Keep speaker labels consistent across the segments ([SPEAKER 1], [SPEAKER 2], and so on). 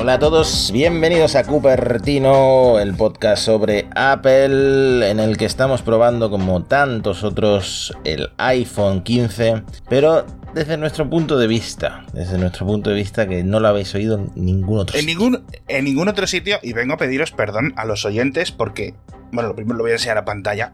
[SPEAKER 1] Hola a todos, bienvenidos a Cupertino, el podcast sobre Apple, en el que estamos probando como tantos otros el iPhone 15, pero desde nuestro punto de vista, desde nuestro punto de vista que no lo habéis oído en ningún otro
[SPEAKER 2] en
[SPEAKER 1] sitio.
[SPEAKER 2] Ningún, en ningún otro sitio, y vengo a pediros perdón a los oyentes porque, bueno, lo primero lo voy a enseñar a pantalla,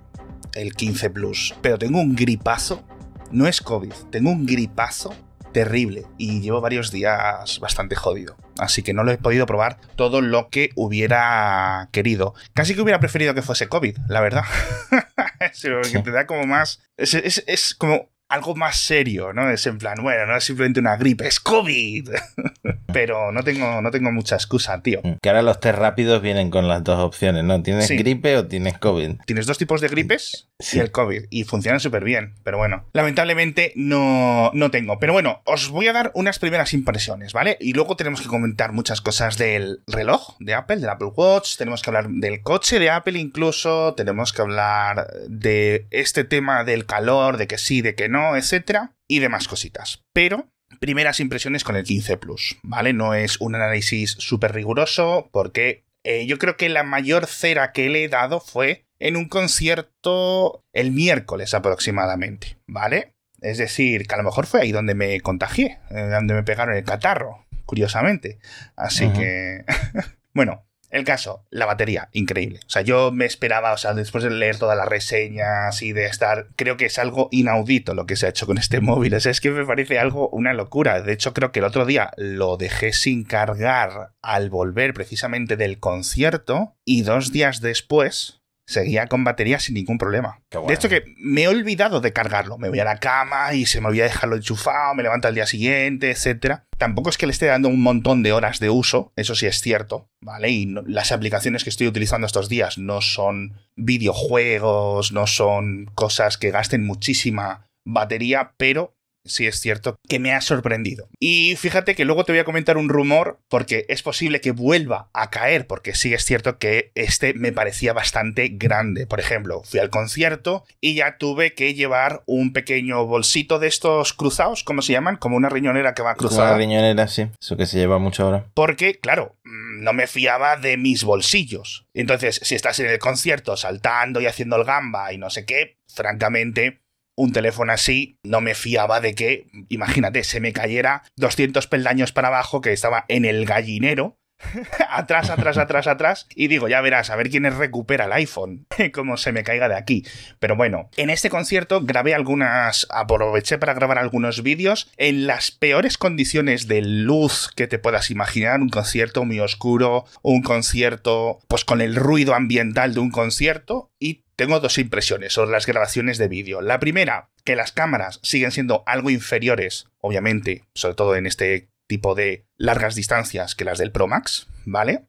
[SPEAKER 2] el 15 Plus, pero tengo un gripazo, no es COVID, tengo un gripazo terrible y llevo varios días bastante jodido. Así que no lo he podido probar todo lo que hubiera querido. Casi que hubiera preferido que fuese COVID, la verdad. sí, porque te da como más... Es, es- es como algo más serio, ¿no? Es en plan, bueno, no es simplemente una gripe, es COVID. Pero no tengo, no tengo mucha excusa, tío.
[SPEAKER 1] Que ahora los test rápidos vienen con las dos opciones, ¿no? ¿Tienes
[SPEAKER 2] Sí.
[SPEAKER 1] gripe o tienes COVID?
[SPEAKER 2] Tienes dos tipos de gripes
[SPEAKER 1] Sí.
[SPEAKER 2] y el COVID. Y funcionan súper bien. Pero bueno, lamentablemente no, no tengo. Pero bueno, os voy a dar unas primeras impresiones, ¿vale? Y luego tenemos que comentar muchas cosas del reloj de Apple, del Apple Watch. Tenemos que hablar del coche de Apple incluso. Tenemos que hablar de este tema del calor, de que sí, de que no, etcétera. Y demás cositas. Pero primeras impresiones con el 15 Plus, ¿vale? No es un análisis súper riguroso porque eh, yo creo que la mayor cera que le he dado fue en un concierto el miércoles aproximadamente, ¿vale? Es decir, que a lo mejor fue ahí donde me contagié, eh, donde me pegaron el catarro, curiosamente. Así que... bueno, el caso, la batería, increíble. O sea, yo me esperaba, o sea, después de leer todas las reseñas y de estar, creo que es algo inaudito lo que se ha hecho con este móvil. O sea, es que me parece algo, una locura. De hecho, creo que el otro día lo dejé sin cargar al volver precisamente del concierto y dos días después seguía con batería sin ningún problema.
[SPEAKER 1] Bueno.
[SPEAKER 2] De hecho que me he olvidado de cargarlo. Me voy a la cama y se me olvida dejarlo enchufado, me levanto al día siguiente, etcétera. Tampoco es que le esté dando un montón de horas de uso, eso sí es cierto, ¿vale? Y no- las aplicaciones que estoy utilizando estos días no son videojuegos, no son cosas que gasten muchísima batería, pero sí es cierto que me ha sorprendido. Y fíjate que luego te voy a comentar un rumor porque es posible que vuelva a caer, porque sí es cierto que este me parecía bastante grande. Por ejemplo, fui al concierto y ya tuve que llevar un pequeño bolsito de estos cruzados, ¿cómo se llaman? Como una riñonera que va
[SPEAKER 1] Como
[SPEAKER 2] cruzada.
[SPEAKER 1] una riñonera, sí. Eso que se lleva mucho ahora.
[SPEAKER 2] Porque, claro, mm, no me fiaba de mis bolsillos. Entonces, si estás en el concierto saltando y haciendo el gamba y no sé qué, francamente, un teléfono así no me fiaba de que, imagínate, se me cayera 200 peldaños para abajo que estaba en el gallinero. atrás, atrás, atrás, atrás. Y digo, ya verás, a ver quién recupera el iPhone. Como se me caiga de aquí. Pero bueno, en este concierto grabé algunas. Aproveché para grabar algunos vídeos en las peores condiciones de luz que te puedas imaginar. Un concierto muy oscuro, un concierto, pues con el ruido ambiental de un concierto. Y tengo dos impresiones sobre las grabaciones de vídeo. La primera, que las cámaras siguen siendo algo inferiores, obviamente, sobre todo en este tipo de largas distancias que las del Pro Max, ¿vale?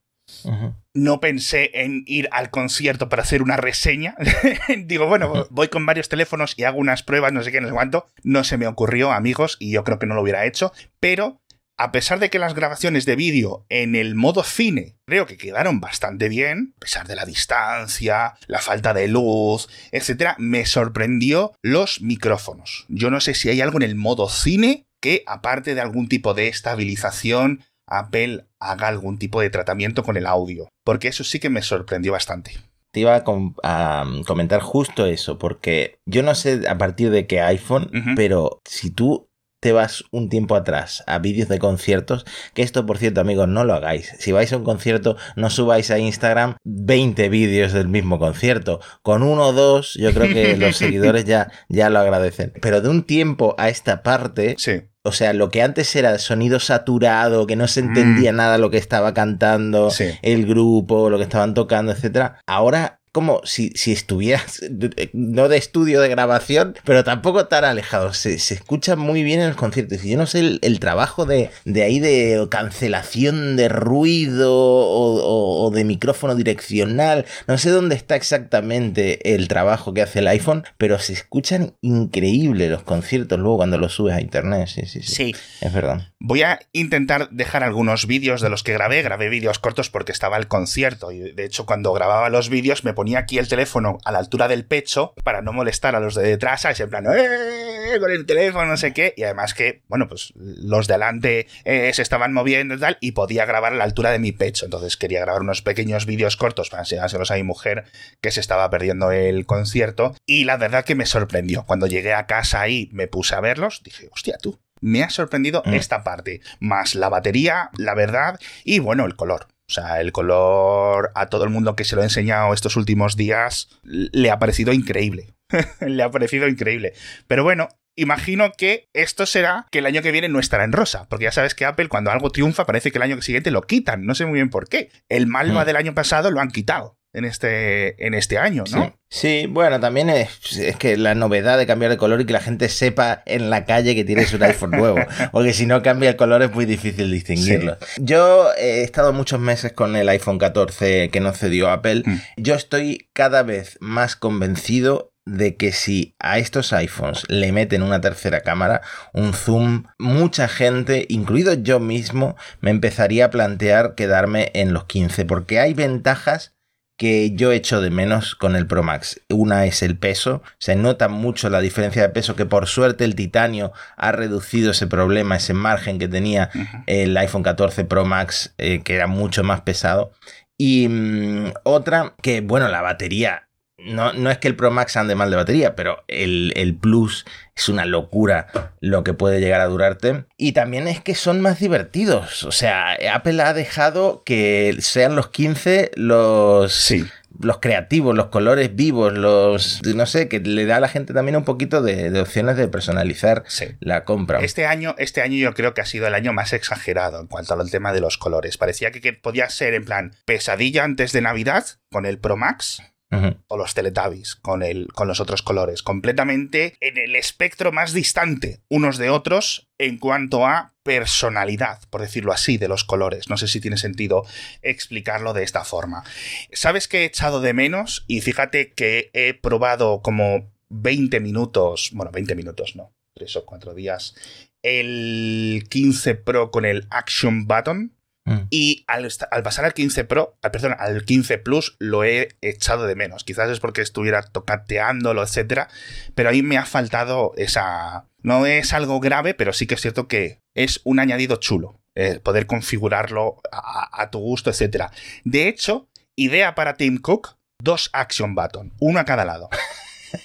[SPEAKER 2] No pensé en ir al concierto para hacer una reseña. Digo, bueno, voy con varios teléfonos y hago unas pruebas, no sé qué, no sé cuánto. No se me ocurrió, amigos, y yo creo que no lo hubiera hecho. Pero, a pesar de que las grabaciones de vídeo en el modo cine creo que quedaron bastante bien, a pesar de la distancia, la falta de luz, etcétera, me sorprendió los micrófonos. Yo no sé si hay algo en el modo cine que, aparte de algún tipo de estabilización, Apple haga algún tipo de tratamiento con el audio. Porque eso sí que me sorprendió bastante.
[SPEAKER 1] Te iba a, com- a comentar justo eso, porque yo no sé a partir de qué iPhone, pero si tú te vas un tiempo atrás a vídeos de conciertos, que esto por cierto amigos no lo hagáis, si vais a un concierto no subáis a Instagram 20 vídeos del mismo concierto, con uno o dos yo creo que los seguidores ya, ya lo agradecen, pero de un tiempo a esta parte
[SPEAKER 2] Sí.
[SPEAKER 1] o sea, lo que antes era sonido saturado, que no se entendía nada lo que estaba cantando,
[SPEAKER 2] Sí.
[SPEAKER 1] el grupo, lo que estaban tocando, etcétera. Ahora, como si, si estuvieras, no de estudio de grabación, pero tampoco tan alejado. Se, se escucha muy bien en los conciertos. Y yo no sé el, el trabajo de, de ahí de cancelación de ruido o, o- o de micrófono direccional. No sé dónde está exactamente el trabajo que hace el iPhone, pero se escuchan increíble los conciertos luego cuando los subes a internet. Sí, sí, sí.
[SPEAKER 2] Sí.
[SPEAKER 1] Es verdad.
[SPEAKER 2] Voy a intentar dejar algunos vídeos de los que grabé. Grabé vídeos cortos porque estaba el concierto. Y de hecho, cuando grababa los vídeos me ponía ponía aquí el teléfono a la altura del pecho para no molestar a los de detrás, ¿sabes? En plan, ¡eh! Con el teléfono, no sé qué. Y además que, bueno, pues los de adelante eh, se estaban moviendo y tal, y podía grabar a la altura de mi pecho. Entonces quería grabar unos pequeños vídeos cortos para enseñárselos a mi mujer que se estaba perdiendo el concierto. Y la verdad que me sorprendió. Cuando llegué a casa y me puse a verlos, dije, hostia, tú, me ha sorprendido
[SPEAKER 1] Mm.
[SPEAKER 2] esta parte, más la batería, la verdad y bueno, el color. O sea, el color a todo el mundo que se lo he enseñado estos últimos días le ha parecido increíble. le ha parecido increíble. Pero bueno, imagino que esto será que el año que viene no estará en rosa, porque ya sabes que Apple cuando algo triunfa parece que el año siguiente lo quitan, no sé muy bien por qué. El Malva
[SPEAKER 1] Mm.
[SPEAKER 2] del año pasado lo han quitado en este, en este año, ¿no?
[SPEAKER 1] Sí. Sí, bueno, también es, es que la novedad de cambiar de color y que la gente sepa en la calle que tienes un iPhone nuevo, porque si no cambia el color es muy difícil distinguirlo. Yo he estado muchos meses con el iPhone 14 que nos cedió Apple.
[SPEAKER 2] Mm.
[SPEAKER 1] Yo estoy cada vez más convencido de que si a estos iPhones le meten una tercera cámara, un zoom, mucha gente, incluido yo mismo, me empezaría a plantear quedarme en los 15, porque hay ventajas que yo echo de menos con el Pro Max. Una es el peso, se nota mucho la diferencia de peso que por suerte el titanio ha reducido ese problema, ese margen que tenía el iPhone 14 Pro Max, eh, que era mucho más pesado. Y mm, otra, que bueno, la batería. No, no es que el Pro Max ande mal de batería, pero el, el Plus es una locura lo que puede llegar a durarte. Y también es que son más divertidos. O sea, Apple ha dejado que sean los 15 los,
[SPEAKER 2] Sí.
[SPEAKER 1] los creativos, los colores vivos, los. No sé, que le da a la gente también un poquito de, de opciones de personalizar
[SPEAKER 2] Sí.
[SPEAKER 1] la compra.
[SPEAKER 2] Este año, este año yo creo que ha sido el año más exagerado en cuanto al tema de los colores. Parecía que, que podía ser en plan pesadilla antes de Navidad con el Pro Max O los Teletubbies con, el, con los otros colores. Completamente en el espectro más distante unos de otros en cuanto a personalidad, por decirlo así, de los colores. No sé si tiene sentido explicarlo de esta forma. ¿Sabes qué he echado de menos? Y fíjate que he probado como 20 minutos, bueno, 20 minutos no, 3 o 4 días, el 15 Pro con el Action Button.
[SPEAKER 1] Mm.
[SPEAKER 2] Y al, pasar al 15 Pro, al, perdón, al 15 Plus lo he echado de menos. Quizás es porque estuviera tocateándolo, etcétera, pero ahí me ha faltado esa. No es algo grave, pero sí que es cierto que es un añadido chulo. eh, poder configurarlo a, a tu gusto, etcétera. De hecho, idea para Tim Cook: dos Action Button, uno a cada lado.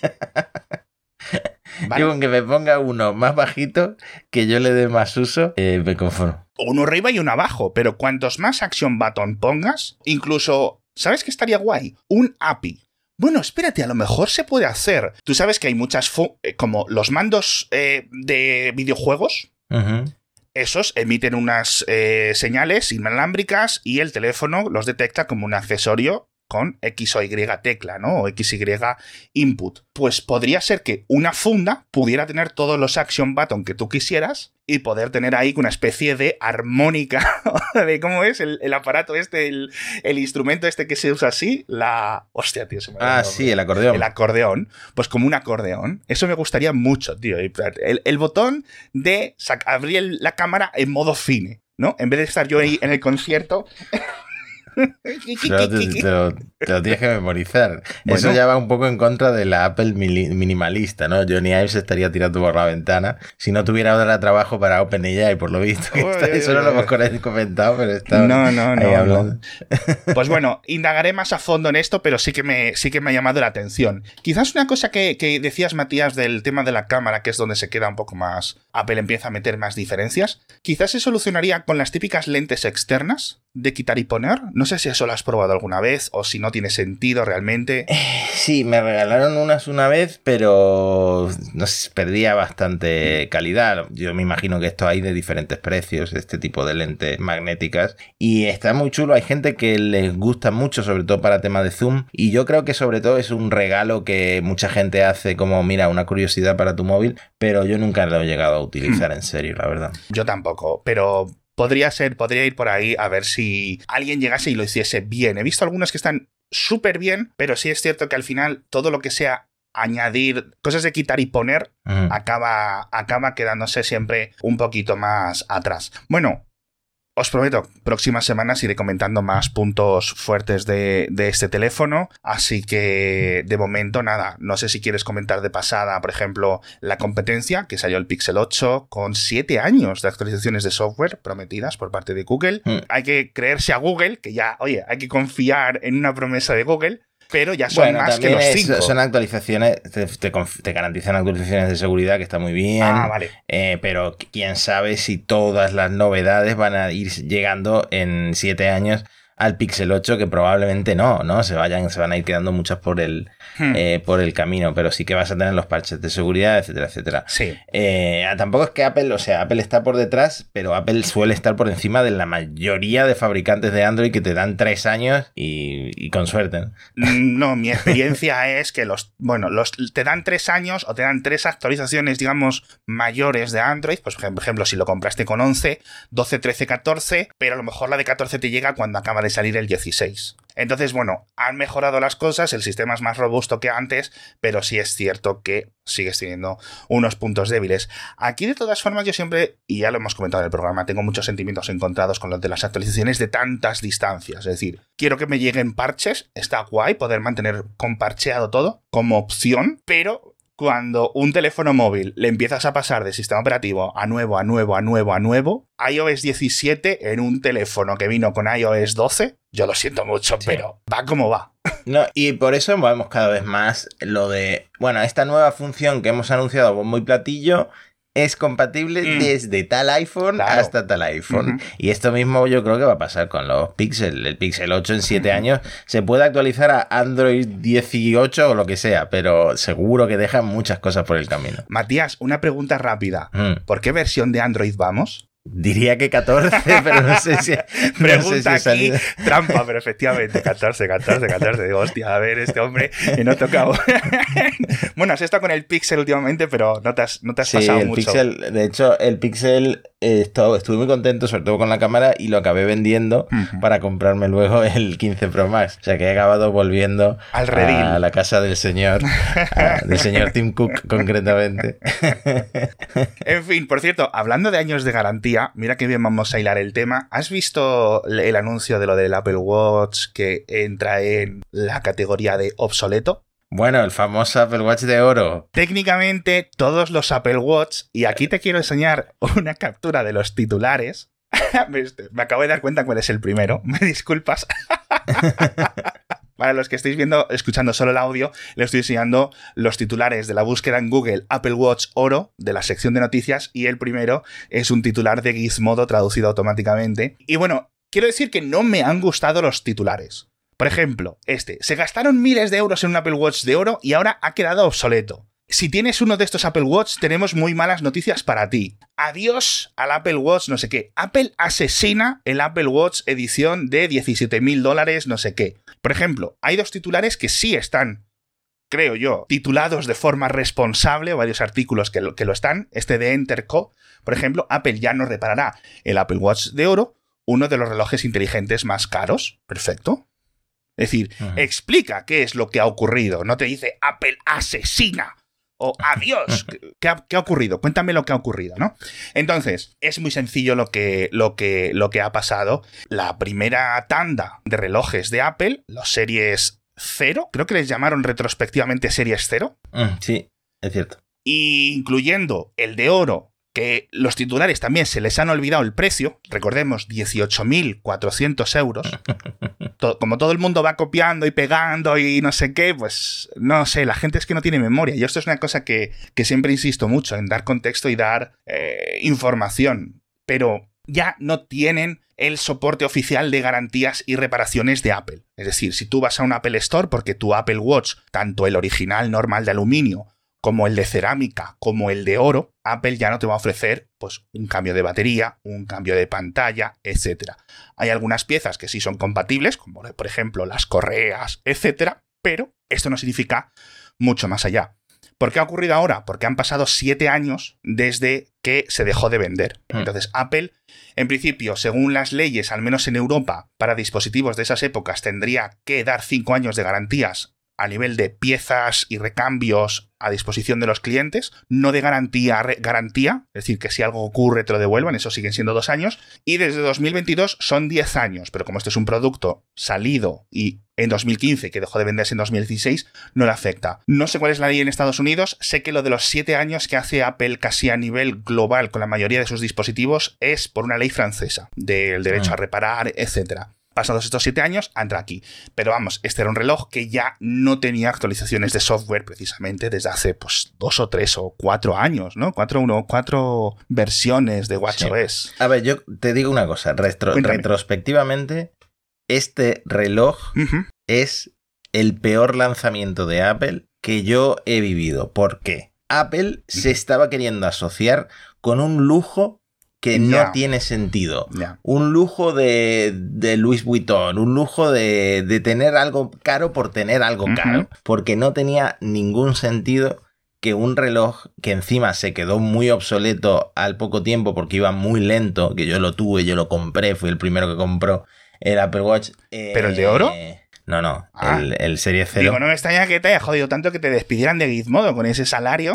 [SPEAKER 2] ¿Vale?
[SPEAKER 1] Yo con que me ponga uno más bajito, que yo le dé más uso, eh, me conformo.
[SPEAKER 2] uno arriba y uno abajo, pero cuantos más action button pongas, incluso, ¿sabes qué estaría guay? Un API. Bueno, espérate, a lo mejor se puede hacer. Tú sabes que hay muchas, eh, como los mandos eh, de videojuegos, esos emiten unas eh, señales inalámbricas y el teléfono los detecta como un accesorio con X o Y tecla, ¿no? O X, Y input. Pues podría ser que una funda pudiera tener todos los action button que tú quisieras y poder tener ahí una especie de armónica de cómo es el, el aparato este, el, el instrumento este que se usa así, la... Hostia, tío, se me
[SPEAKER 1] Ah, sí, el acordeón.
[SPEAKER 2] el acordeón, pues como un acordeón. Eso me gustaría mucho, tío. El, el botón de abrir la cámara en modo cine, ¿no? En vez de estar yo ahí en el concierto.
[SPEAKER 1] Pero te, lo, te lo tienes que memorizar.
[SPEAKER 2] Bueno.
[SPEAKER 1] Eso ya va un poco en contra de la Apple minimalista, ¿no? Johnny Ive se estaría tirando por la ventana si no tuviera ahora trabajo para OpenAI, por lo visto.
[SPEAKER 2] Uy,
[SPEAKER 1] está-
[SPEAKER 2] uy,
[SPEAKER 1] eso no lo hemos comentado, pero está
[SPEAKER 2] No, no,
[SPEAKER 1] ahí
[SPEAKER 2] no, no.
[SPEAKER 1] hablando.
[SPEAKER 2] Pues bueno, indagaré más a fondo en esto, pero sí que me, sí que me ha llamado la atención. Quizás una cosa que, que decías, Matías, del tema de la cámara, que es donde se queda un poco más. Apple empieza a meter más diferencias. Quizás se solucionaría con las típicas lentes externas de quitar y poner. No sé si eso lo has probado alguna vez o si no tiene sentido realmente.
[SPEAKER 1] Sí, me regalaron unas una vez, pero perdía bastante calidad. Yo me imagino que esto hay de diferentes precios, este tipo de lentes magnéticas. Y está muy chulo. Hay gente que les gusta mucho, sobre todo para tema de zoom. Y yo creo que sobre todo es un regalo que mucha gente hace como, mira, una curiosidad para tu móvil. Pero yo nunca lo he llegado a utilizar en serio, la verdad.
[SPEAKER 2] Yo tampoco, pero podría ser, podría ir por ahí a ver si alguien llegase y lo hiciese bien. He visto algunas que están súper bien, pero sí es cierto que al final todo lo que sea añadir cosas de quitar y poner acaba, acaba quedándose siempre un poquito más atrás. Bueno, os prometo, próximas semanas iré comentando más puntos fuertes de, de, este teléfono, así que de momento nada, no sé si quieres comentar de pasada, por ejemplo, la competencia, que salió el Pixel 8 con 7 años de actualizaciones de software prometidas por parte de Google. Mm. Hay que creerse a Google, que ya, oye, hay que confiar en una promesa de Google, pero ya son más que los cinco.
[SPEAKER 1] Son actualizaciones, te, garantizan actualizaciones de seguridad que está muy bien.
[SPEAKER 2] Ah, vale.
[SPEAKER 1] Eh, pero quién sabe si todas las novedades van a ir llegando en siete años al Pixel 8, que probablemente no, ¿no? Se vayan, se van a ir quedando muchas por el, hmm. eh, por el camino, pero sí que vas a tener los parches de seguridad, etcétera, etcétera.
[SPEAKER 2] Sí.
[SPEAKER 1] Eh, tampoco es que Apple, o sea, Apple está por detrás, pero Apple suele estar por encima de la mayoría de fabricantes de Android que te dan tres años y, con suerte.
[SPEAKER 2] Mm, no, mi experiencia es que los, bueno, los, te dan tres años o te dan tres actualizaciones, digamos, mayores de Android, pues por ejemplo, si lo compraste con 11, 12, 13, 14, pero a lo mejor la de 14 te llega cuando acaba de salir el 16. Entonces, bueno, han mejorado las cosas, el sistema es más robusto que antes, pero sí es cierto que sigues teniendo unos puntos débiles. Aquí, de todas formas, yo siempre, y ya lo hemos comentado en el programa, tengo muchos sentimientos encontrados con lo de las actualizaciones de tantas distancias. Es decir, quiero que me lleguen parches, está guay poder mantener comparcheado todo como opción, pero cuando un teléfono móvil le empiezas a pasar de sistema operativo a nuevo, a nuevo, a nuevo, a nuevo, iOS 17 en un teléfono que vino con iOS 12, yo lo siento mucho, pero va como va.
[SPEAKER 1] No, y por eso vemos cada vez más lo de, bueno, esta nueva función que hemos anunciado con muy platillo es compatible mm. desde tal iPhone hasta tal iPhone. Y esto mismo yo creo que va a pasar con los Pixel. El Pixel 8 en 7 años se puede actualizar a Android 18 o lo que sea, pero seguro que deja muchas cosas por el camino.
[SPEAKER 2] Matías, una pregunta rápida. Mm. ¿Por qué versión de Android vamos?
[SPEAKER 1] Diría que 14, pero no sé si.
[SPEAKER 2] Pregunta aquí, trampa, pero efectivamente, 14, 14, 14. Digo, hostia, a ver, este hombre que no tocado. bueno, has estado con el Pixel últimamente, pero no te has, no te has pasado
[SPEAKER 1] el
[SPEAKER 2] mucho.
[SPEAKER 1] Pixel, de hecho, el Pixel estuve muy contento, sobre todo con la cámara, y lo acabé vendiendo para comprarme luego el 15 Pro Max. O sea que he acabado volviendo
[SPEAKER 2] Al a
[SPEAKER 1] la casa del señor, del señor Tim Cook concretamente.
[SPEAKER 2] en fin, por cierto, hablando de años de garantía, mira qué bien vamos a hilar el tema. ¿Has visto el anuncio de lo del Apple Watch que entra en la categoría de obsoleto?
[SPEAKER 1] Bueno, el famoso Apple Watch de oro.
[SPEAKER 2] Técnicamente, todos los Apple Watch, y aquí te quiero enseñar una captura de los titulares. Me acabo de dar cuenta cuál es el primero. Me disculpas. Para los que estéis viendo, escuchando solo el audio, les estoy enseñando los titulares de la búsqueda en Google Apple Watch Oro de la sección de noticias y el primero es un titular de Gizmodo traducido automáticamente. Y bueno, quiero decir que no me han gustado los titulares. Por ejemplo, este, se gastaron miles de euros en un Apple Watch de oro y ahora ha quedado obsoleto. Si tienes uno de estos Apple Watch, tenemos muy malas noticias para ti. Adiós al Apple Watch, no sé qué. Apple asesina el Apple Watch edición de 17 mil dólares, no sé qué. Por ejemplo, hay dos titulares que sí están, creo yo, titulados de forma responsable, varios artículos que lo, que lo están. Este de Enterco, por ejemplo, Apple ya no reparará el Apple Watch de oro, uno de los relojes inteligentes más caros. Perfecto. Es decir, explica qué es lo que ha ocurrido. No te dice Apple asesina o adiós. ¿Qué ha, ocurrido? Cuéntame lo que ha ocurrido, ¿no? Entonces, es muy sencillo lo que, lo, que, lo que ha pasado. La primera tanda de relojes de Apple, los series 0, creo que les llamaron retrospectivamente series 0.
[SPEAKER 1] Mm, sí, es cierto.
[SPEAKER 2] Incluyendo el de oro que los titulares también se les han olvidado el precio, recordemos 18.400 euros, como todo el mundo va copiando y pegando y no sé qué, pues no sé, la gente es que no tiene memoria. Y esto es una cosa que, siempre insisto mucho en dar contexto y dar eh, información, pero ya no tienen el soporte oficial de garantías y reparaciones de Apple. Es decir, si tú vas a un Apple Store porque tu Apple Watch, tanto el original normal de aluminio como el de cerámica, como el de oro, Apple ya no te va a ofrecer pues, un cambio de batería, un cambio de pantalla, etc. Hay algunas piezas que sí son compatibles, como por ejemplo las correas, etc. Pero esto no significa mucho más allá. ¿Por qué ha ocurrido ahora? Porque han pasado siete años desde que se dejó de vender. Hmm. Entonces, Apple, en principio, según las leyes, al menos en Europa, para dispositivos de esas épocas, tendría que dar cinco años de garantías a nivel de piezas y recambios a disposición de los clientes, no de garantía, garantía, es decir, que si algo ocurre te lo devuelvan, eso siguen siendo dos años, y desde 2022 son 10 años, pero como este es un producto salido y en 2015, que dejó de venderse en 2016, no le afecta. No sé cuál es la ley en Estados Unidos, sé que lo de los 7 años que hace Apple casi a nivel global con la mayoría de sus dispositivos es por una ley francesa, del derecho ah. a reparar, etcétera pasados estos siete años, entra aquí. Pero vamos, este era un reloj que ya no tenía actualizaciones de software precisamente desde hace pues dos o tres o cuatro años, ¿no? Cuatro, uno, cuatro versiones de WatchOS.
[SPEAKER 1] A ver, yo te digo una cosa, retrospectivamente, este reloj es el peor lanzamiento de Apple que yo he vivido. ¿Por qué? Apple se estaba queriendo asociar con un lujo que no tiene sentido. Un lujo de, de, Louis Vuitton, un lujo de, de, tener algo caro por tener algo caro, porque no tenía ningún sentido que un reloj que encima se quedó muy obsoleto al poco tiempo porque iba muy lento, que yo lo tuve, yo lo compré, fui el primero que compró el Apple Watch.
[SPEAKER 2] ¿Pero el de oro?
[SPEAKER 1] Eh, no, no, ah. el, Serie 0.
[SPEAKER 2] Digo, no me extraña que te haya jodido tanto que te despidieran de Gizmodo con ese salario.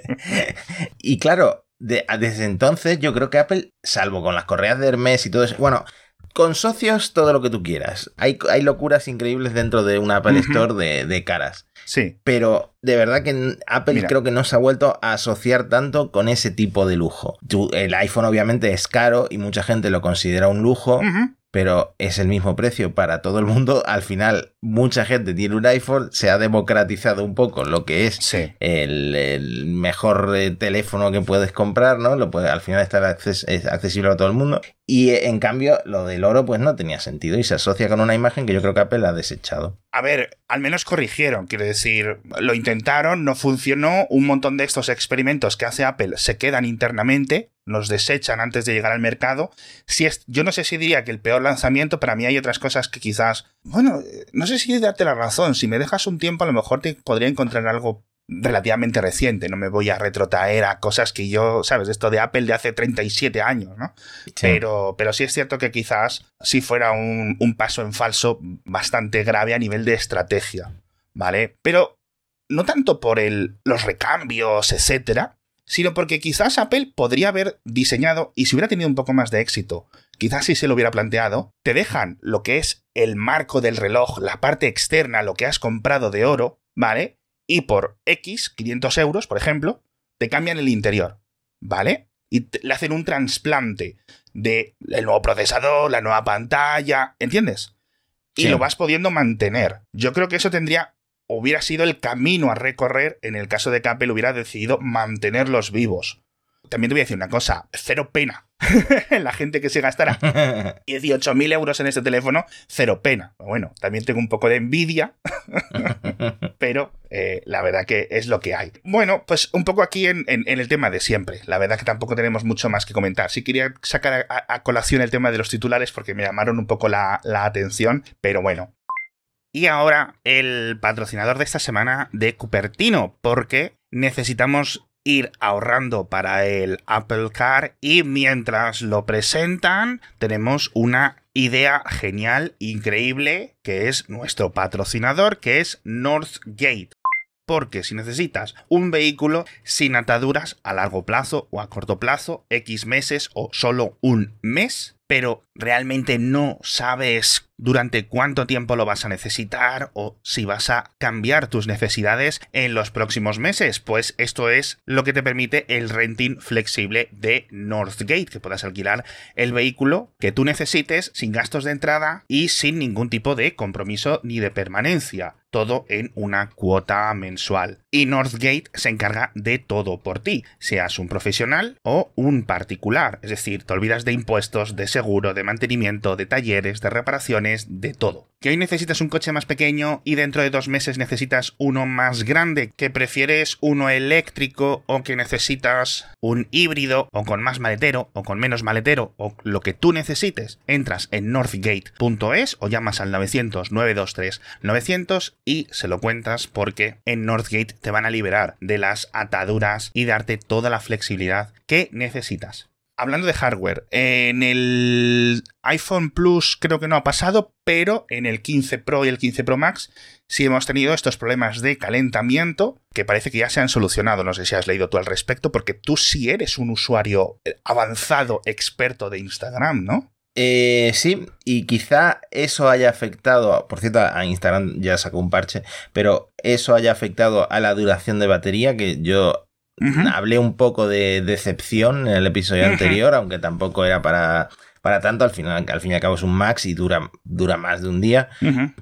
[SPEAKER 1] y claro, desde entonces yo creo que Apple, salvo con las correas de Hermes y todo eso, bueno, con socios todo lo que tú quieras. Hay, hay locuras increíbles dentro de una Apple Store de, caras.
[SPEAKER 2] Sí.
[SPEAKER 1] Pero de verdad que Apple creo que no se ha vuelto a asociar tanto con ese tipo de lujo. el iPhone obviamente es caro y mucha gente lo considera un lujo pero es el mismo precio para todo el mundo. Al final, mucha gente tiene un iPhone, se ha democratizado un poco lo que es el, mejor eh, teléfono que puedes comprar, ¿no? Lo puede, al final está accesible a todo el mundo. Y eh, en cambio, lo del oro, pues no tenía sentido y se asocia con una imagen que yo creo que Apple ha desechado.
[SPEAKER 2] A ver, al menos corrigieron, quiero decir, lo intentaron, no funcionó. Un montón de estos experimentos que hace Apple se quedan internamente los desechan antes de llegar al mercado. Si es, yo no sé si diría que el peor lanzamiento, para mí hay otras cosas que quizás, bueno, no sé si darte la razón, si me dejas un tiempo a lo mejor te podría encontrar algo relativamente reciente, no me voy a retrotraer a cosas que yo, sabes, esto de Apple de hace 37 años, ¿no? Pero, pero sí es cierto que quizás sí fuera un, un paso en falso bastante grave a nivel de estrategia, ¿vale? Pero no tanto por el, los recambios, etcétera, sino porque quizás Apple podría haber diseñado, y si hubiera tenido un poco más de éxito, quizás si se lo hubiera planteado, te dejan lo que es el marco del reloj, la parte externa, lo que has comprado de oro, ¿vale? Y por X, 500 euros, por ejemplo, te cambian el interior, ¿vale? Y le hacen un trasplante del nuevo procesador, la nueva pantalla, ¿entiendes? Y lo vas pudiendo mantener. Yo creo que eso tendría hubiera sido el camino a recorrer en el caso de Apple hubiera decidido mantenerlos vivos. También te voy a decir una cosa, cero pena. la gente que se gastara 18.000 euros en este teléfono, cero pena. Bueno, también tengo un poco de envidia, pero eh, la verdad que es lo que hay. Bueno, pues un poco aquí en, el tema de siempre. La verdad que tampoco tenemos mucho más que comentar. Sí quería sacar a, colación el tema de los titulares porque me llamaron un poco la atención, pero bueno, y ahora el patrocinador de esta semana de Cupertino, porque necesitamos ir ahorrando para el Apple Car y mientras lo presentan tenemos una idea genial, increíble, que es nuestro patrocinador, que es Northgate. Porque si necesitas un vehículo sin ataduras a largo plazo o a corto plazo, X meses o solo un mes, pero realmente no sabes durante cuánto tiempo lo vas a necesitar o si vas a cambiar tus necesidades en los próximos meses. Pues esto es lo que te permite el renting flexible de Northgate, que puedas alquilar el vehículo que tú necesites sin gastos de entrada y sin ningún tipo de compromiso ni de permanencia todo en una cuota mensual. Y Northgate se encarga de todo por ti, seas un profesional o un particular. Es decir, te olvidas de impuestos, de seguro, de mantenimiento, de talleres, de reparaciones, de todo. Que hoy necesitas un coche más pequeño y dentro de dos meses necesitas uno más grande, que prefieres uno eléctrico o que necesitas un híbrido o con más maletero o con menos maletero o lo que tú necesites. Entras en northgate.es o llamas al 900 923 900 y se lo cuentas porque en Northgate te van a liberar de las ataduras y darte toda la flexibilidad que necesitas. Hablando de hardware, en el iPhone Plus creo que no ha pasado, pero en el 15 Pro y el 15 Pro Max sí hemos tenido estos problemas de calentamiento que parece que ya se han solucionado. No sé si has leído tú al respecto, porque tú sí eres un usuario avanzado, experto de Instagram, ¿no?
[SPEAKER 1] Eh, sí, y quizá eso haya afectado, por cierto, a Instagram ya sacó un parche, pero eso haya afectado a la duración de batería, que yo hablé un poco de decepción en el episodio anterior, aunque tampoco era para para tanto, al final, al fin y al cabo es un max y dura, dura más de un día,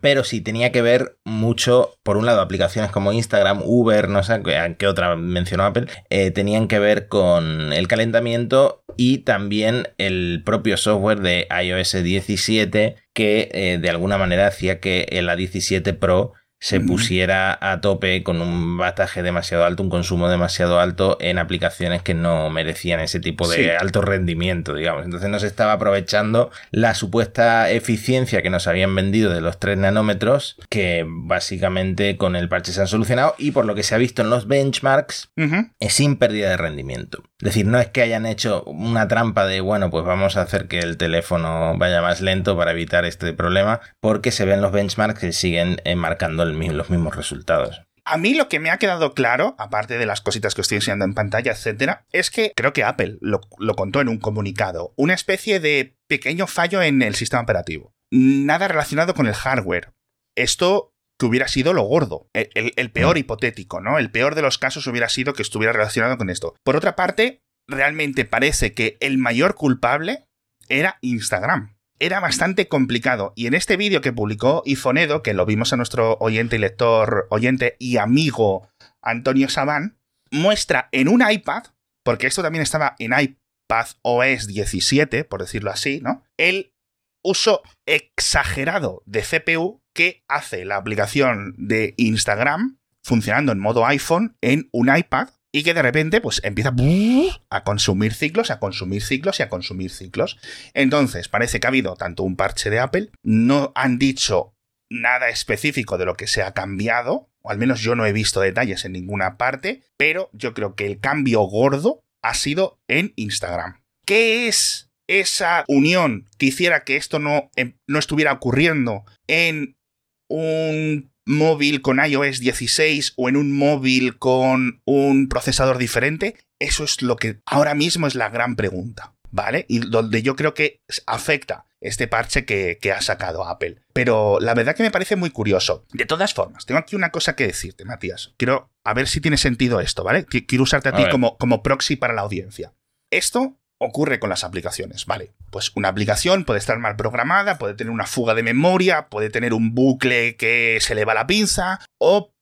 [SPEAKER 1] pero sí tenía que ver mucho, por un lado, aplicaciones como Instagram, Uber, no sé qué otra mencionó Apple, eh, tenían que ver con el calentamiento y también el propio software de iOS 17 que eh, de alguna manera hacía que la 17 Pro se pusiera a tope con un bataje demasiado alto, un consumo demasiado alto en aplicaciones que no merecían ese tipo de alto rendimiento, digamos. Entonces no se estaba aprovechando la supuesta eficiencia que nos habían vendido de los 3 nanómetros, que básicamente con el parche se han solucionado y por lo que se ha visto en los benchmarks es sin pérdida de rendimiento. Es decir, no es que hayan hecho una trampa de, bueno, pues vamos a hacer que el teléfono vaya más lento para evitar este problema, porque se ven los benchmarks que siguen marcando los mismos resultados.
[SPEAKER 2] A mí lo que me ha quedado claro, aparte de las cositas que estoy enseñando en pantalla, etcétera, es que creo que Apple lo, contó en un comunicado, una especie de pequeño fallo en el sistema operativo. Nada relacionado con el hardware. Esto que hubiera sido lo gordo, el, peor mm. hipotético, ¿no? El peor de los casos hubiera sido que estuviera relacionado con esto. Por otra parte, realmente parece que el mayor culpable era Instagram era bastante complicado. Y en este vídeo que publicó Ifonedo, que lo vimos a nuestro oyente y lector, oyente y amigo Antonio Sabán, muestra en un iPad, porque esto también estaba en iPad OS 17, por decirlo así, ¿no? El uso exagerado de CPU que hace la aplicación de Instagram funcionando en modo iPhone en un iPad y que de repente pues empieza a consumir ciclos, a consumir ciclos y a consumir ciclos. Entonces, parece que ha habido tanto un parche de Apple, no han dicho nada específico de lo que se ha cambiado, o al menos yo no he visto detalles en ninguna parte, pero yo creo que el cambio gordo ha sido en Instagram. ¿Qué es esa unión que hiciera que esto no, em, no estuviera ocurriendo en un móvil con iOS 16 o en un móvil con un procesador diferente? Eso es lo que ahora mismo es la gran pregunta, ¿vale? Y donde yo creo que afecta este parche que, ha sacado Apple. Pero la verdad que me parece muy curioso. De todas formas, tengo aquí una cosa que decirte, Matías. Quiero a ver si tiene sentido esto, ¿vale? Quiero usarte a, ti como, como proxy para la audiencia. Esto ocurre con las aplicaciones, ¿vale? Pues una aplicación puede estar mal programada, puede tener una fuga de memoria, puede tener un bucle que se le va la pinza, o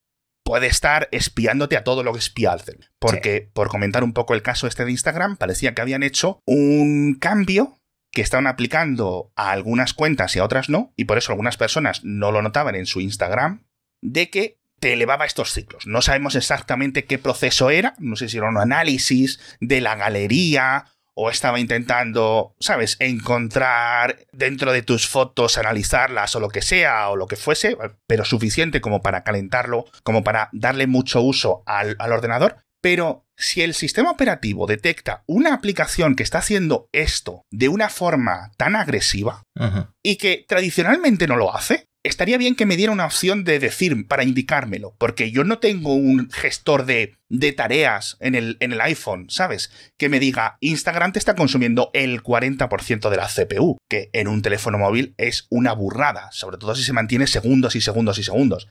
[SPEAKER 2] puede estar espiándote a todo lo que espía Porque, por comentar un poco el caso este de Instagram, parecía que habían hecho un cambio que estaban aplicando a algunas cuentas y a otras no, y por eso algunas personas no lo notaban en su Instagram, de que te elevaba estos ciclos. No sabemos exactamente qué proceso era, no sé si era un análisis de la galería o estaba intentando, ¿sabes?, encontrar dentro de tus fotos, analizarlas o lo que sea, o lo que fuese, pero suficiente como para calentarlo, como para darle mucho uso al, ordenador. Pero si el sistema operativo detecta una aplicación que está haciendo esto de una forma tan agresiva y que tradicionalmente no lo hace, estaría bien que me diera una opción de decir para indicármelo, porque yo no tengo un gestor de, de tareas en el, en el, iPhone, ¿sabes? Que me diga, Instagram te está consumiendo el 40% de la CPU, que en un teléfono móvil es una burrada, sobre todo si se mantiene segundos y segundos y segundos.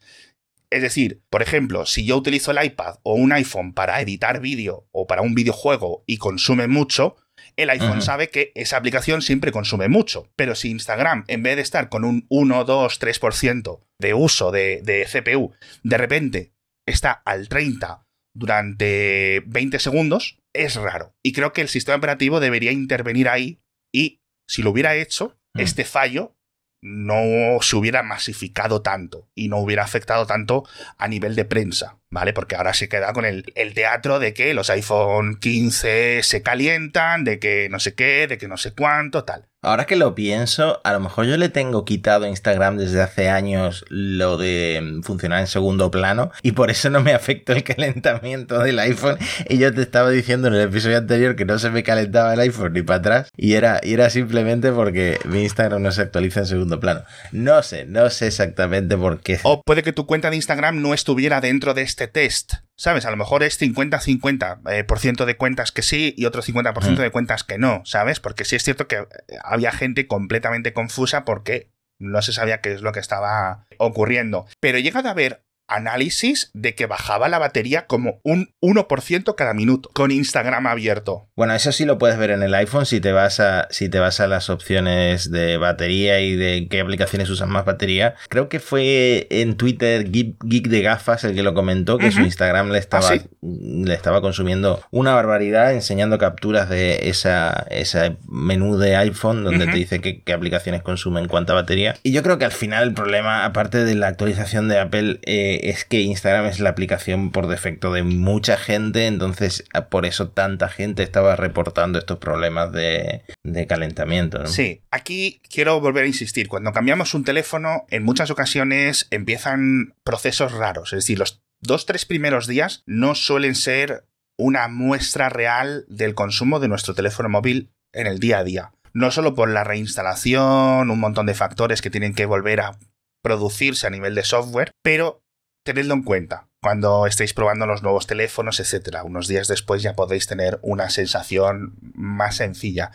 [SPEAKER 2] Es decir, por ejemplo, si yo utilizo el iPad o un iPhone para editar vídeo o para un videojuego y consume mucho, el iPhone sabe que esa aplicación siempre consume mucho. Pero si Instagram, en vez de estar con un 1, 2, 3% de uso de, CPU, de repente está al 30 durante 20 segundos, es raro. Y creo que el sistema operativo debería intervenir ahí y, si lo hubiera hecho, mm. este fallo no se hubiera masificado tanto y no hubiera afectado tanto a nivel de prensa. ¿Vale? Porque ahora se queda con el, el, teatro de que los iPhone 15 se calientan, de que no sé qué, de que no sé cuánto, tal.
[SPEAKER 1] Ahora que lo pienso, a lo mejor yo le tengo quitado a Instagram desde hace años lo de mm, funcionar en segundo plano y por eso no me afectó el calentamiento del iPhone. Y yo te estaba diciendo en el episodio anterior que no se me calentaba el iPhone ni para atrás y era, y era simplemente porque mi Instagram no se actualiza en segundo plano. No sé, no sé exactamente por qué.
[SPEAKER 2] O puede que tu cuenta de Instagram no estuviera dentro de este test. ¿Sabes? A lo mejor es 50-50% eh, por ciento de cuentas que sí y otro 50% mm. de cuentas que no, ¿sabes? Porque sí es cierto que eh, había gente completamente confusa porque no se sabía qué es lo que estaba ocurriendo. Pero he llegado a ver análisis de que bajaba la batería como un 1% cada minuto con Instagram abierto.
[SPEAKER 1] Bueno, eso sí lo puedes ver en el iPhone si te vas a si te vas a las opciones de batería y de qué aplicaciones usan más batería. Creo que fue en Twitter Geek, de gafas el que lo comentó que su Instagram le estaba ¿Ah, le estaba consumiendo una barbaridad enseñando capturas de esa ese menú de iPhone donde te dice qué, aplicaciones consumen cuánta batería. Y yo creo que al final el problema aparte de la actualización de Apple eh, es que Instagram es la aplicación por defecto de mucha gente, entonces ah, por eso tanta gente estaba reportando estos problemas de, calentamiento.
[SPEAKER 2] Sí, aquí quiero volver a insistir, cuando cambiamos un teléfono, en muchas ocasiones empiezan procesos raros, es decir, los dos, tres primeros días no suelen ser una muestra real del consumo de nuestro teléfono móvil en el día a día. No solo por la reinstalación, un montón de factores que tienen que volver a producirse a nivel de software, pero tenedlo en cuenta cuando estéis probando los nuevos teléfonos, etcétera. Unos días después ya podéis tener una sensación más sencilla.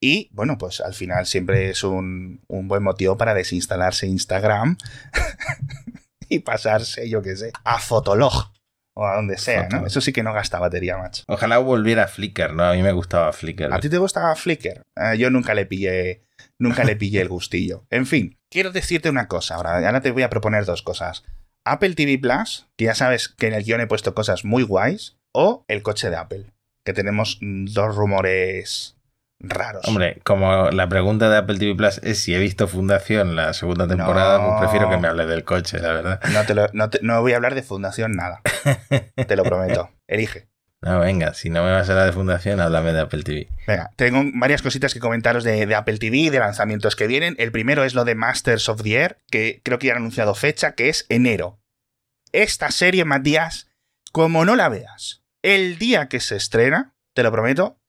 [SPEAKER 2] Y bueno, pues al final siempre es un, buen motivo para desinstalarse Instagram y pasarse, yo qué sé, a Fotolog o a donde sea, ¿no? Eso sí que no gasta batería, macho.
[SPEAKER 1] Ojalá volviera a Flickr, ¿no? A mí me gustaba Flickr.
[SPEAKER 2] ¿A ti te gustaba Flickr? Eh, yo nunca le pillé, nunca le pillé el gustillo. En fin, quiero decirte una cosa ahora. Ahora te voy a proponer dos cosas. Apple TV Plus, que ya sabes que en el guion he puesto cosas muy guays, o el coche de Apple, que tenemos dos rumores raros.
[SPEAKER 1] Hombre, como la pregunta de Apple TV Plus es si he visto Fundación la segunda temporada, pues prefiero que me hable del coche, la verdad.
[SPEAKER 2] No, te no, voy a hablar de Fundación nada. te lo prometo. Elige.
[SPEAKER 1] No, venga, si no me vas a hablar de Fundación, háblame de Apple TV.
[SPEAKER 2] Venga, tengo varias cositas que comentaros de, Apple TV, de lanzamientos que vienen. El primero es lo de Masters of the Air, que creo que ya han anunciado fecha, que es enero. Esta serie, Matías, como no la veas, el día que se estrena, te lo prometo,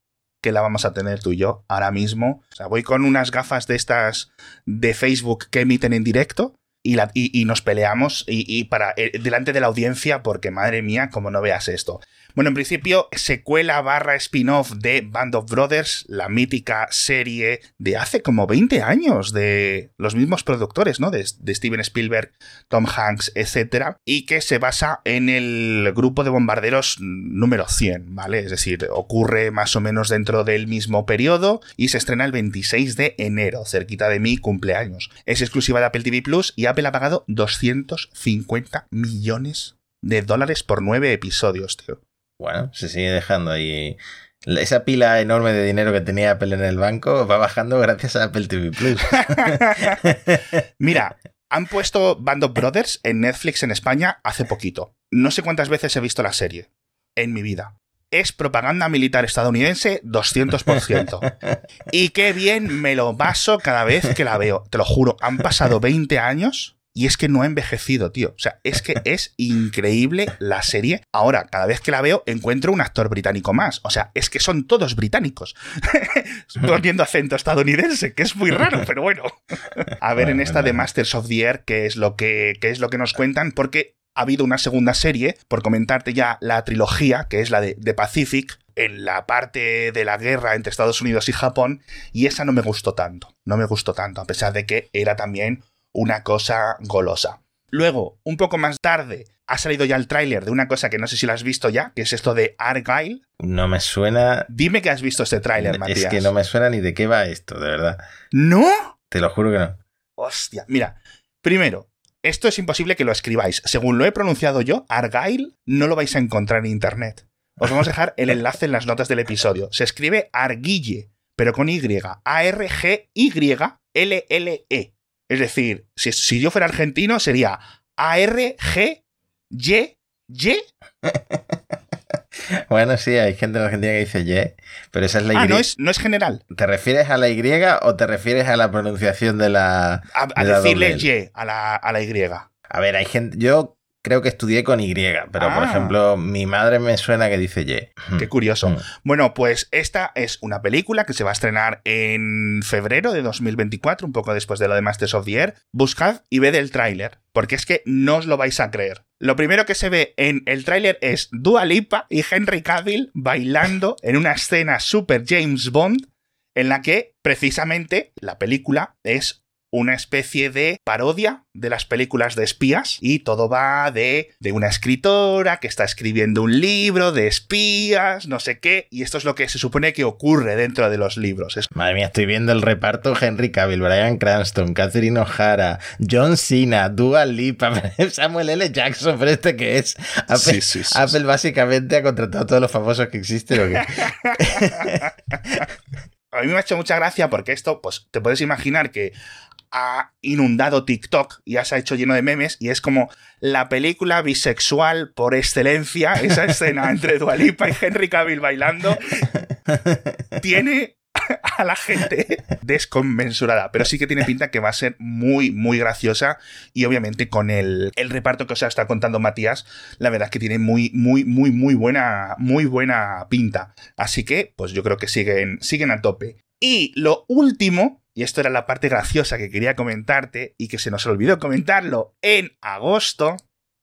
[SPEAKER 2] que la vamos a tener tú y yo ahora mismo. O sea, voy con unas gafas de estas de Facebook que emiten en directo y, la, y, nos peleamos y, para eh, delante de la audiencia porque madre mía, como no veas esto. Bueno, en principio, secuela barra spin-off de Band of Brothers, la mítica serie de hace como 20 años de los mismos productores, ¿no? De, Steven Spielberg, Tom Hanks, etc. Y que se basa en el grupo de bombarderos número 100, ¿vale? Es decir, ocurre más o menos dentro del mismo periodo y se estrena el 26 de enero, cerquita de mi cumpleaños. Es exclusiva de Apple TV Plus y Apple ha pagado 250 millones de dólares por nueve episodios, tío.
[SPEAKER 1] Bueno, se sigue dejando ahí. Esa pila enorme de dinero que tenía Apple en el banco va bajando gracias a Apple TV Plus.
[SPEAKER 2] Mira, han puesto Band of Brothers en Netflix en España hace poquito. No sé cuántas veces he visto la serie en mi vida. Es propaganda militar estadounidense 200%. y qué bien me lo paso cada vez que la veo. Te lo juro, han pasado 20 años y es que no ha envejecido, tío. O sea, es que es increíble la serie. Ahora, cada vez que la veo, encuentro un actor británico más. O sea, es que son todos británicos. Poniendo acento estadounidense, que es muy raro, pero bueno. A ver en esta de Masters of the Air qué es lo que, qué es lo que nos cuentan, porque ha habido una segunda serie, por comentarte ya la trilogía, que es la de, de Pacific, en la parte de la guerra entre Estados Unidos y Japón, y esa no me gustó tanto. No me gustó tanto, a pesar de que era también una cosa golosa. Luego, un poco más tarde, ha salido ya el tráiler de una cosa que no sé si lo has visto ya, que es esto de Argyle.
[SPEAKER 1] No me suena.
[SPEAKER 2] Dime que has visto este tráiler, Matías.
[SPEAKER 1] Es que no me suena ni de qué va esto, de verdad.
[SPEAKER 2] ¿No?
[SPEAKER 1] Te lo juro que no.
[SPEAKER 2] Hostia, mira. Primero, esto es imposible que lo escribáis. Según lo he pronunciado yo, Argyle no lo vais a encontrar en internet. Os vamos a dejar el enlace en las notas del episodio. Se escribe Arguille, pero con Y. A-R-G-Y-L-L-E. Es decir, si, yo fuera argentino sería A-R-G-Y ¿Y?
[SPEAKER 1] Bueno, sí, hay gente en Argentina que dice Y, pero esa es la Y.
[SPEAKER 2] Ah, no es, no es general.
[SPEAKER 1] ¿Te refieres a la Y o te refieres a la pronunciación de la.
[SPEAKER 2] A, a
[SPEAKER 1] de la
[SPEAKER 2] decirle? Y a la, a la Y.
[SPEAKER 1] A ver, hay gente. Yo creo que estudié con Y, pero por
[SPEAKER 2] Ah.
[SPEAKER 1] ejemplo, mi madre me suena que dice Y.
[SPEAKER 2] Qué curioso.
[SPEAKER 1] Mm.
[SPEAKER 2] Bueno, pues esta es una película que se va a estrenar en febrero de 2024, un poco después de lo de Masters of the Air. Buscad y ved el tráiler, porque es que no os lo vais a creer. Lo primero que se ve en el tráiler es Dua Lipa y Henry Cavill bailando en una escena super James Bond en la que precisamente la película es una especie de parodia de las películas de espías y todo va de, de una escritora que está escribiendo un libro de espías, no sé qué, y esto es lo que se supone que ocurre dentro de los libros. Es
[SPEAKER 1] Madre mía, estoy viendo el reparto Henry Cavill, Brian Cranston, Catherine O'Hara, John Cena, Dua Lipa, Samuel L. Jackson, pero este que es Apple,
[SPEAKER 2] Sí, sí, sí,
[SPEAKER 1] Apple básicamente ha contratado a todos los famosos que existen. ¿o qué?
[SPEAKER 2] A mí me ha hecho mucha gracia porque esto, pues te puedes imaginar que ha inundado TikTok y ya se ha hecho lleno de memes y es como la película bisexual por excelencia, esa escena entre Dualipa y Henry Cavill bailando, tiene a la gente desconmensurada, pero sí que tiene pinta que va a ser muy, muy graciosa y obviamente con el, el reparto que os está contando Matías, la verdad es que tiene muy, muy, muy, muy buena, muy buena pinta. Así que, pues yo creo que siguen, siguen a tope. Y lo último, y esto era la parte graciosa que quería comentarte y que se nos olvidó comentarlo en agosto,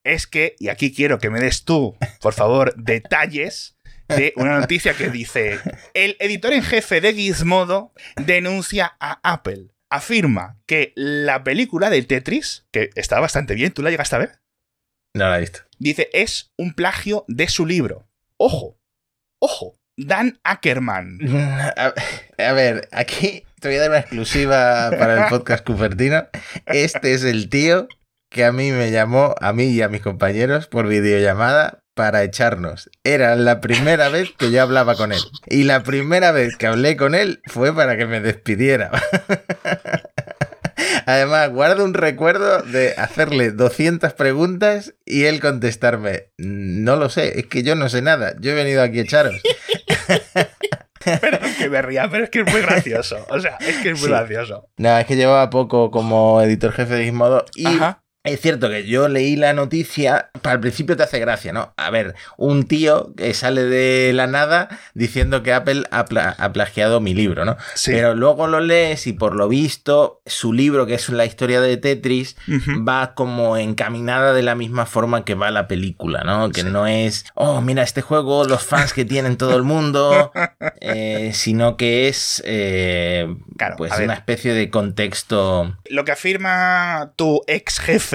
[SPEAKER 2] es que, y aquí quiero que me des tú, por favor, detalles de una noticia que dice, el editor en jefe de Gizmodo denuncia a Apple. Afirma que la película de Tetris, que está bastante bien, ¿tú la llegaste a ver?
[SPEAKER 1] No la he visto.
[SPEAKER 2] Dice, es un plagio de su libro. Ojo, ojo, Dan Ackerman.
[SPEAKER 1] A, a ver, aquí te voy a dar una exclusiva para el podcast Cupertino. Este es el tío que a mí me llamó, a mí y a mis compañeros, por videollamada para echarnos. Era la primera vez que yo hablaba con él. Y la primera vez que hablé con él fue para que me despidiera. Además, guardo un recuerdo de hacerle 200 preguntas y él contestarme, no lo sé, es que yo no sé nada, yo he venido aquí a echaros.
[SPEAKER 2] Perdón que me ría, pero es que es muy gracioso. O sea, es que es muy
[SPEAKER 1] Sí.
[SPEAKER 2] gracioso.
[SPEAKER 1] No, es que llevaba poco como editor jefe de Gizmodo y
[SPEAKER 2] Ajá.
[SPEAKER 1] Es cierto que yo leí la noticia, para el principio te hace gracia, ¿no? A ver, un tío que sale de la nada diciendo que Apple ha, pla- ha plagiado mi libro, ¿no?
[SPEAKER 2] Sí.
[SPEAKER 1] Pero luego lo lees y por lo visto su libro, que es la historia de Tetris, va como encaminada de la misma forma que va la película, ¿no? Que no es, oh, mira este juego, los fans que tienen todo el mundo, eh, sino que es, eh,
[SPEAKER 2] Claro,
[SPEAKER 1] pues
[SPEAKER 2] ver.
[SPEAKER 1] una especie de contexto.
[SPEAKER 2] Lo que afirma tu ex jefe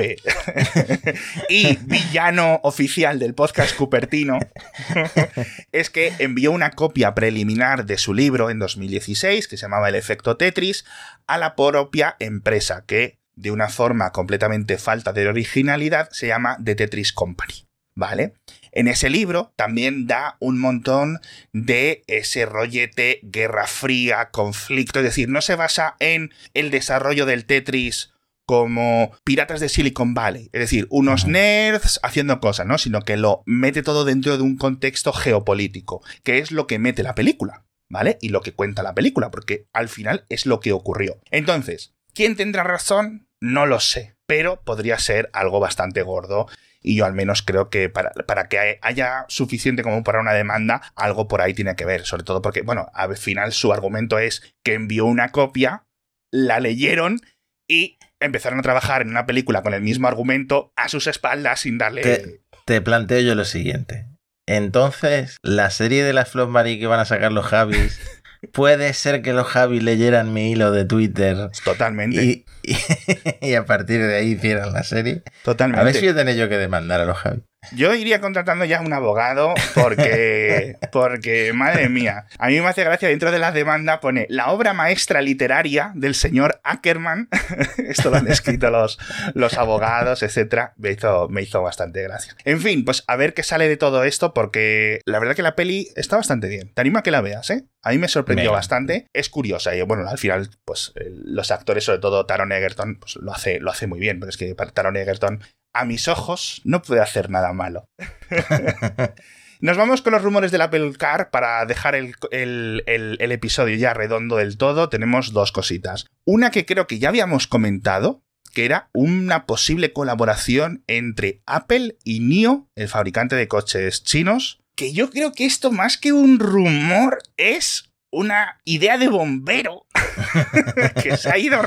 [SPEAKER 2] y villano oficial del podcast Cupertino es que envió una copia preliminar de su libro en 2016, que se llamaba El efecto Tetris, a la propia empresa, que de una forma completamente falta de originalidad se llama The Tetris Company. ¿Vale? En ese libro también da un montón de ese rollete guerra fría, conflicto, es decir, no se basa en el desarrollo del Tetris como piratas de Silicon Valley, es decir, unos nerds haciendo cosas, ¿no? Sino que lo mete todo dentro de un contexto geopolítico, que es lo que mete la película, ¿vale? Y lo que cuenta la película, porque al final es lo que ocurrió. Entonces, ¿quién tendrá razón? No lo sé, pero podría ser algo bastante gordo y yo al menos creo que para, para que haya suficiente como para una demanda, algo por ahí tiene que ver, sobre todo porque, bueno, al final su argumento es que envió una copia, la leyeron y empezaron a trabajar en una película con el mismo argumento a sus espaldas sin darle...
[SPEAKER 1] Te, te planteo yo lo siguiente. Entonces, la serie de las Flop Marie que van a sacar los Javis, puede ser que los Javis leyeran mi hilo de Twitter
[SPEAKER 2] Totalmente,
[SPEAKER 1] y, y- y a partir de ahí hicieran la serie.
[SPEAKER 2] totalmente.
[SPEAKER 1] A ver si yo tenía yo que demandar a los Javis.
[SPEAKER 2] Yo iría contratando ya un abogado porque, porque, madre mía, a mí me hace gracia dentro de la demanda pone la obra maestra literaria del señor Ackerman. Esto lo han escrito los, los abogados, etcétera. Me hizo, me hizo bastante gracia. En fin, pues a ver qué sale de todo esto porque la verdad que la peli está bastante bien. Te animo a que la veas, ¿eh? A mí me sorprendió bastante. Es curiosa y bueno, al final, pues el- los actores, sobre todo Taron Egerton, pues lo hace, lo hace muy bien, pero es que para Taron Egerton a mis ojos, no puede hacer nada malo. Nos vamos con los rumores del Apple Car para dejar el, el, episodio ya redondo del todo. Tenemos dos cositas. Una que creo que ya habíamos comentado, que era una posible colaboración entre Apple y NIO, el fabricante de coches chinos. Que yo creo que esto más que un rumor es una idea de bombero que se ha ido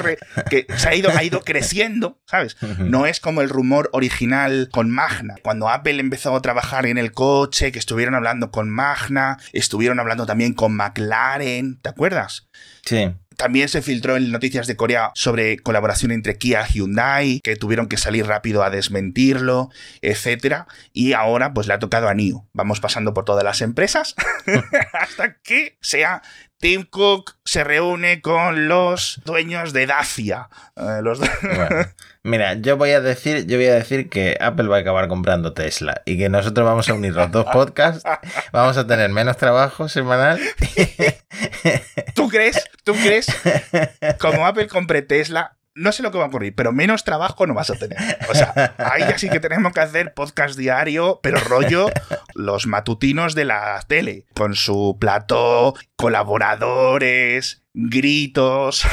[SPEAKER 2] que se ha ido, ha ido creciendo, ¿sabes? No es como el rumor original con Magna. Cuando Apple empezó a trabajar en el coche, que estuvieron hablando con Magna, estuvieron hablando también con McLaren, ¿te acuerdas?
[SPEAKER 1] Sí.
[SPEAKER 2] También se filtró en noticias de Corea sobre colaboración entre Kia y Hyundai, que tuvieron que salir rápido a desmentirlo, etc. Y ahora pues le ha tocado a NIO. Vamos pasando por todas las empresas hasta que sea Tim Cook se reúne con los dueños de Dacia. Eh, los
[SPEAKER 1] mira, yo voy a decir, yo voy a decir que Apple va a acabar comprando Tesla y que nosotros vamos a unir los dos podcasts, vamos a tener menos trabajo semanal.
[SPEAKER 2] ¿Tú crees? ¿Tú crees? Como Apple compre Tesla, no sé lo que va a ocurrir, pero menos trabajo no vas a tener. O sea, ahí ya sí que tenemos que hacer podcast diario, pero rollo los matutinos de la tele, con su plató, colaboradores, gritos.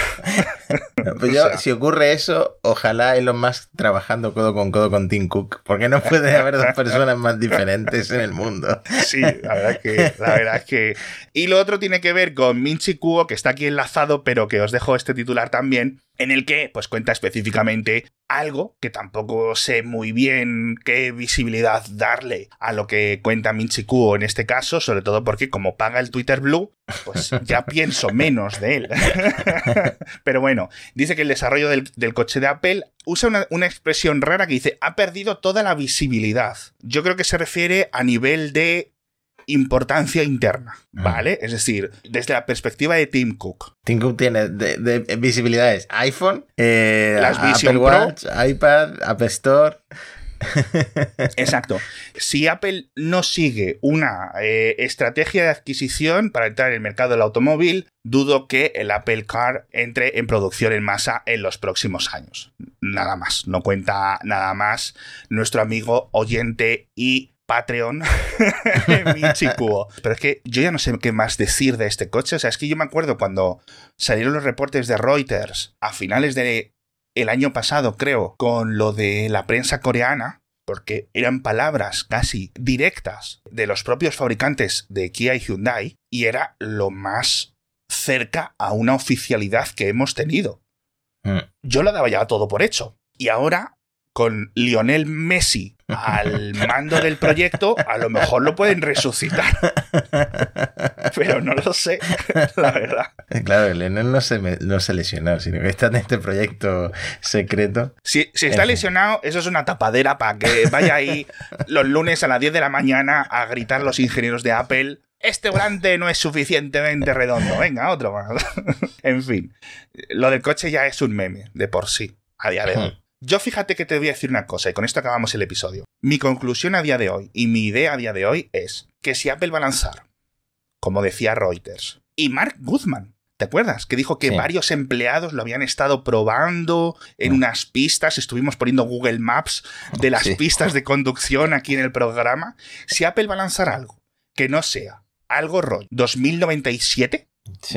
[SPEAKER 1] Pues yo, si ocurre eso, ojalá Elon Musk trabajando codo con codo con Tim Cook, porque no puede haber dos personas más diferentes en el mundo.
[SPEAKER 2] Sí, la verdad que, la verdad es que. Y lo otro tiene que ver con Minchi Kuo, que está aquí enlazado, pero que os dejo este titular también, en el que pues cuenta específicamente algo que tampoco sé muy bien qué visibilidad darle a lo que cuenta Minchi Kuo en este caso, sobre todo porque como paga el Twitter Blue, pues ya pienso menos de él. Pero bueno, dice que el desarrollo del, coche de Apple usa una, una, expresión rara que dice ha perdido toda la visibilidad. Yo creo que se refiere a nivel de importancia interna, mm. ¿vale? Es decir, desde la perspectiva de Tim Cook.
[SPEAKER 1] Tim Cook tiene de, visibilidades iPhone, eh, Apple Watch, iPad, App Store.
[SPEAKER 2] Exacto. Si Apple no sigue una eh, estrategia de adquisición para entrar en el mercado del automóvil, dudo que el Apple Car entre en producción en masa en los próximos años. Nada más, no cuenta nada más nuestro amigo oyente y Patreon, Pero es que yo ya no sé qué más decir de este coche. O sea, es que yo me acuerdo cuando salieron los reportes de Reuters a finales de el año pasado, creo, con lo de la prensa coreana, porque eran palabras casi directas de los propios fabricantes de Kia y Hyundai, y era lo más cerca a una oficialidad que hemos tenido. Mm. Yo lo daba ya todo por hecho. Y ahora con Lionel Messi al mando del proyecto, a lo mejor lo pueden resucitar. Pero no lo sé, la verdad.
[SPEAKER 1] Claro, Lionel no se, no se lesionó, sino que está en este proyecto secreto.
[SPEAKER 2] Si, está lesionado, eso es una tapadera para que vaya ahí los lunes a las 10 de la mañana a gritar los ingenieros de Apple. Este volante no es suficientemente redondo. Venga, otro más. en fin, lo del coche ya es un meme de por sí, a día de hoy. Yo fíjate que te voy a decir una cosa y con esto acabamos el episodio. Mi conclusión a día de hoy y mi idea a día de hoy es que si Apple va a lanzar, como decía Reuters, y Mark Guzman, ¿Te acuerdas? Que dijo que varios empleados lo habían estado probando en mm. unas pistas. Estuvimos poniendo Google Maps de las pistas de conducción aquí en el programa. Si Apple va a lanzar algo que no sea algo rollo 2097,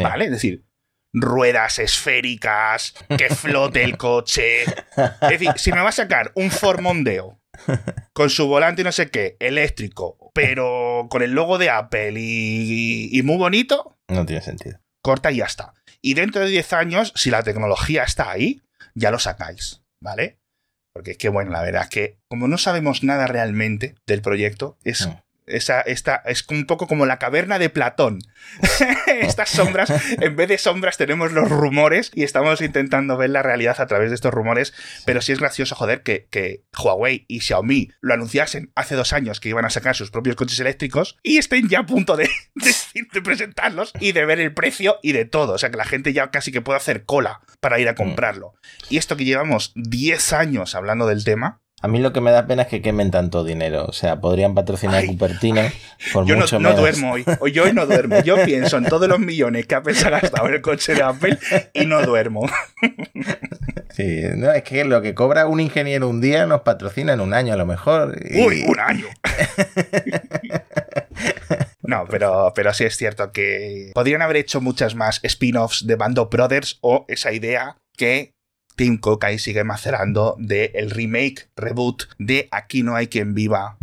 [SPEAKER 2] ¿vale? Es decir, ruedas esféricas, que flote el coche. Es decir, si me va a sacar un Ford Mondeo con su volante y no sé qué, eléctrico, pero con el logo de Apple y, muy bonito.
[SPEAKER 1] No tiene sentido.
[SPEAKER 2] Corta y ya está. Y dentro de 10 años, si la tecnología está ahí, ya lo sacáis, ¿vale? Porque es que, bueno, la verdad es que como no sabemos nada realmente del proyecto, es esa, esta, es un poco como la caverna de Platón. Estas sombras, en vez de sombras tenemos los rumores y estamos intentando ver la realidad a través de estos rumores, pero sí es gracioso, joder, que, que Huawei y Xiaomi lo anunciasen hace dos años que iban a sacar sus propios coches eléctricos y estén ya a punto de, de, presentarlos y de ver el precio y de todo. O sea, que la gente ya casi que puede hacer cola para ir a mm. comprarlo. Y esto que llevamos 10 años hablando del tema,
[SPEAKER 1] a mí lo que me da pena es que quemen tanto dinero. O sea, podrían patrocinar Cupertino por
[SPEAKER 2] yo
[SPEAKER 1] mucho
[SPEAKER 2] no, no duermo hoy. hoy. Yo hoy no duermo. Yo pienso en todos los millones que Apple se ha gastado en el coche de Apple y no duermo.
[SPEAKER 1] Sí, no, es que lo que cobra un ingeniero un día nos patrocina en un año a lo mejor.
[SPEAKER 2] ¡Uy, un año! No, pero, pero sí es cierto que podrían haber hecho muchas más spin-offs de Band of Brothers o esa idea que Tim Cook ahí sigue macerando de el remake, reboot de Aquí no hay quien viva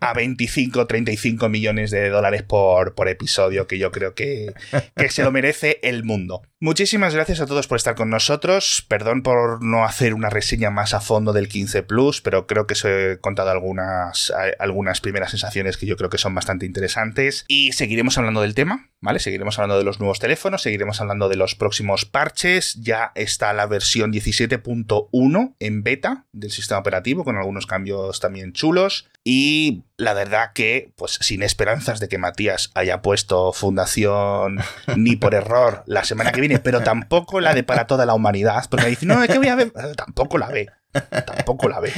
[SPEAKER 2] a 25, 35 millones de dólares por, por episodio, que yo creo que, que, se lo merece el mundo. Muchísimas gracias a todos por estar con nosotros. Perdón por no hacer una reseña más a fondo del 15 Plus, pero creo que os he contado algunas, algunas primeras sensaciones que yo creo que son bastante interesantes. Y seguiremos hablando del tema, ¿vale? Seguiremos hablando de los nuevos teléfonos, seguiremos hablando de los próximos parches. Ya está la versión 17.1 en beta del sistema operativo, con algunos cambios también chulos. Y la verdad que, pues sin esperanzas de que Matías haya puesto Fundación ni por error la semana que viene, pero tampoco la de para toda la humanidad, porque dice, no, es que voy a ver, tampoco la ve. Tampoco la ve.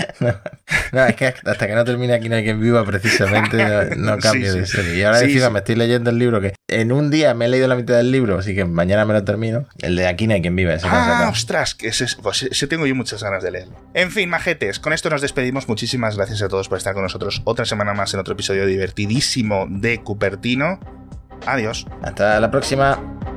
[SPEAKER 1] No, es que hasta que no termine aquí no hay quien viva, precisamente, no, cambie de serie. Y ahora encima me estoy leyendo el libro que en un día me he leído la mitad del libro, así que mañana me lo termino. El de aquí no hay quien viva. Ese
[SPEAKER 2] ah, ostras, que ese, pues ese tengo yo muchas ganas de leerlo. En fin, majetes, con esto nos despedimos. Muchísimas gracias a todos por estar con nosotros otra semana más en otro episodio divertidísimo de Cupertino. Adiós.
[SPEAKER 1] Hasta la próxima.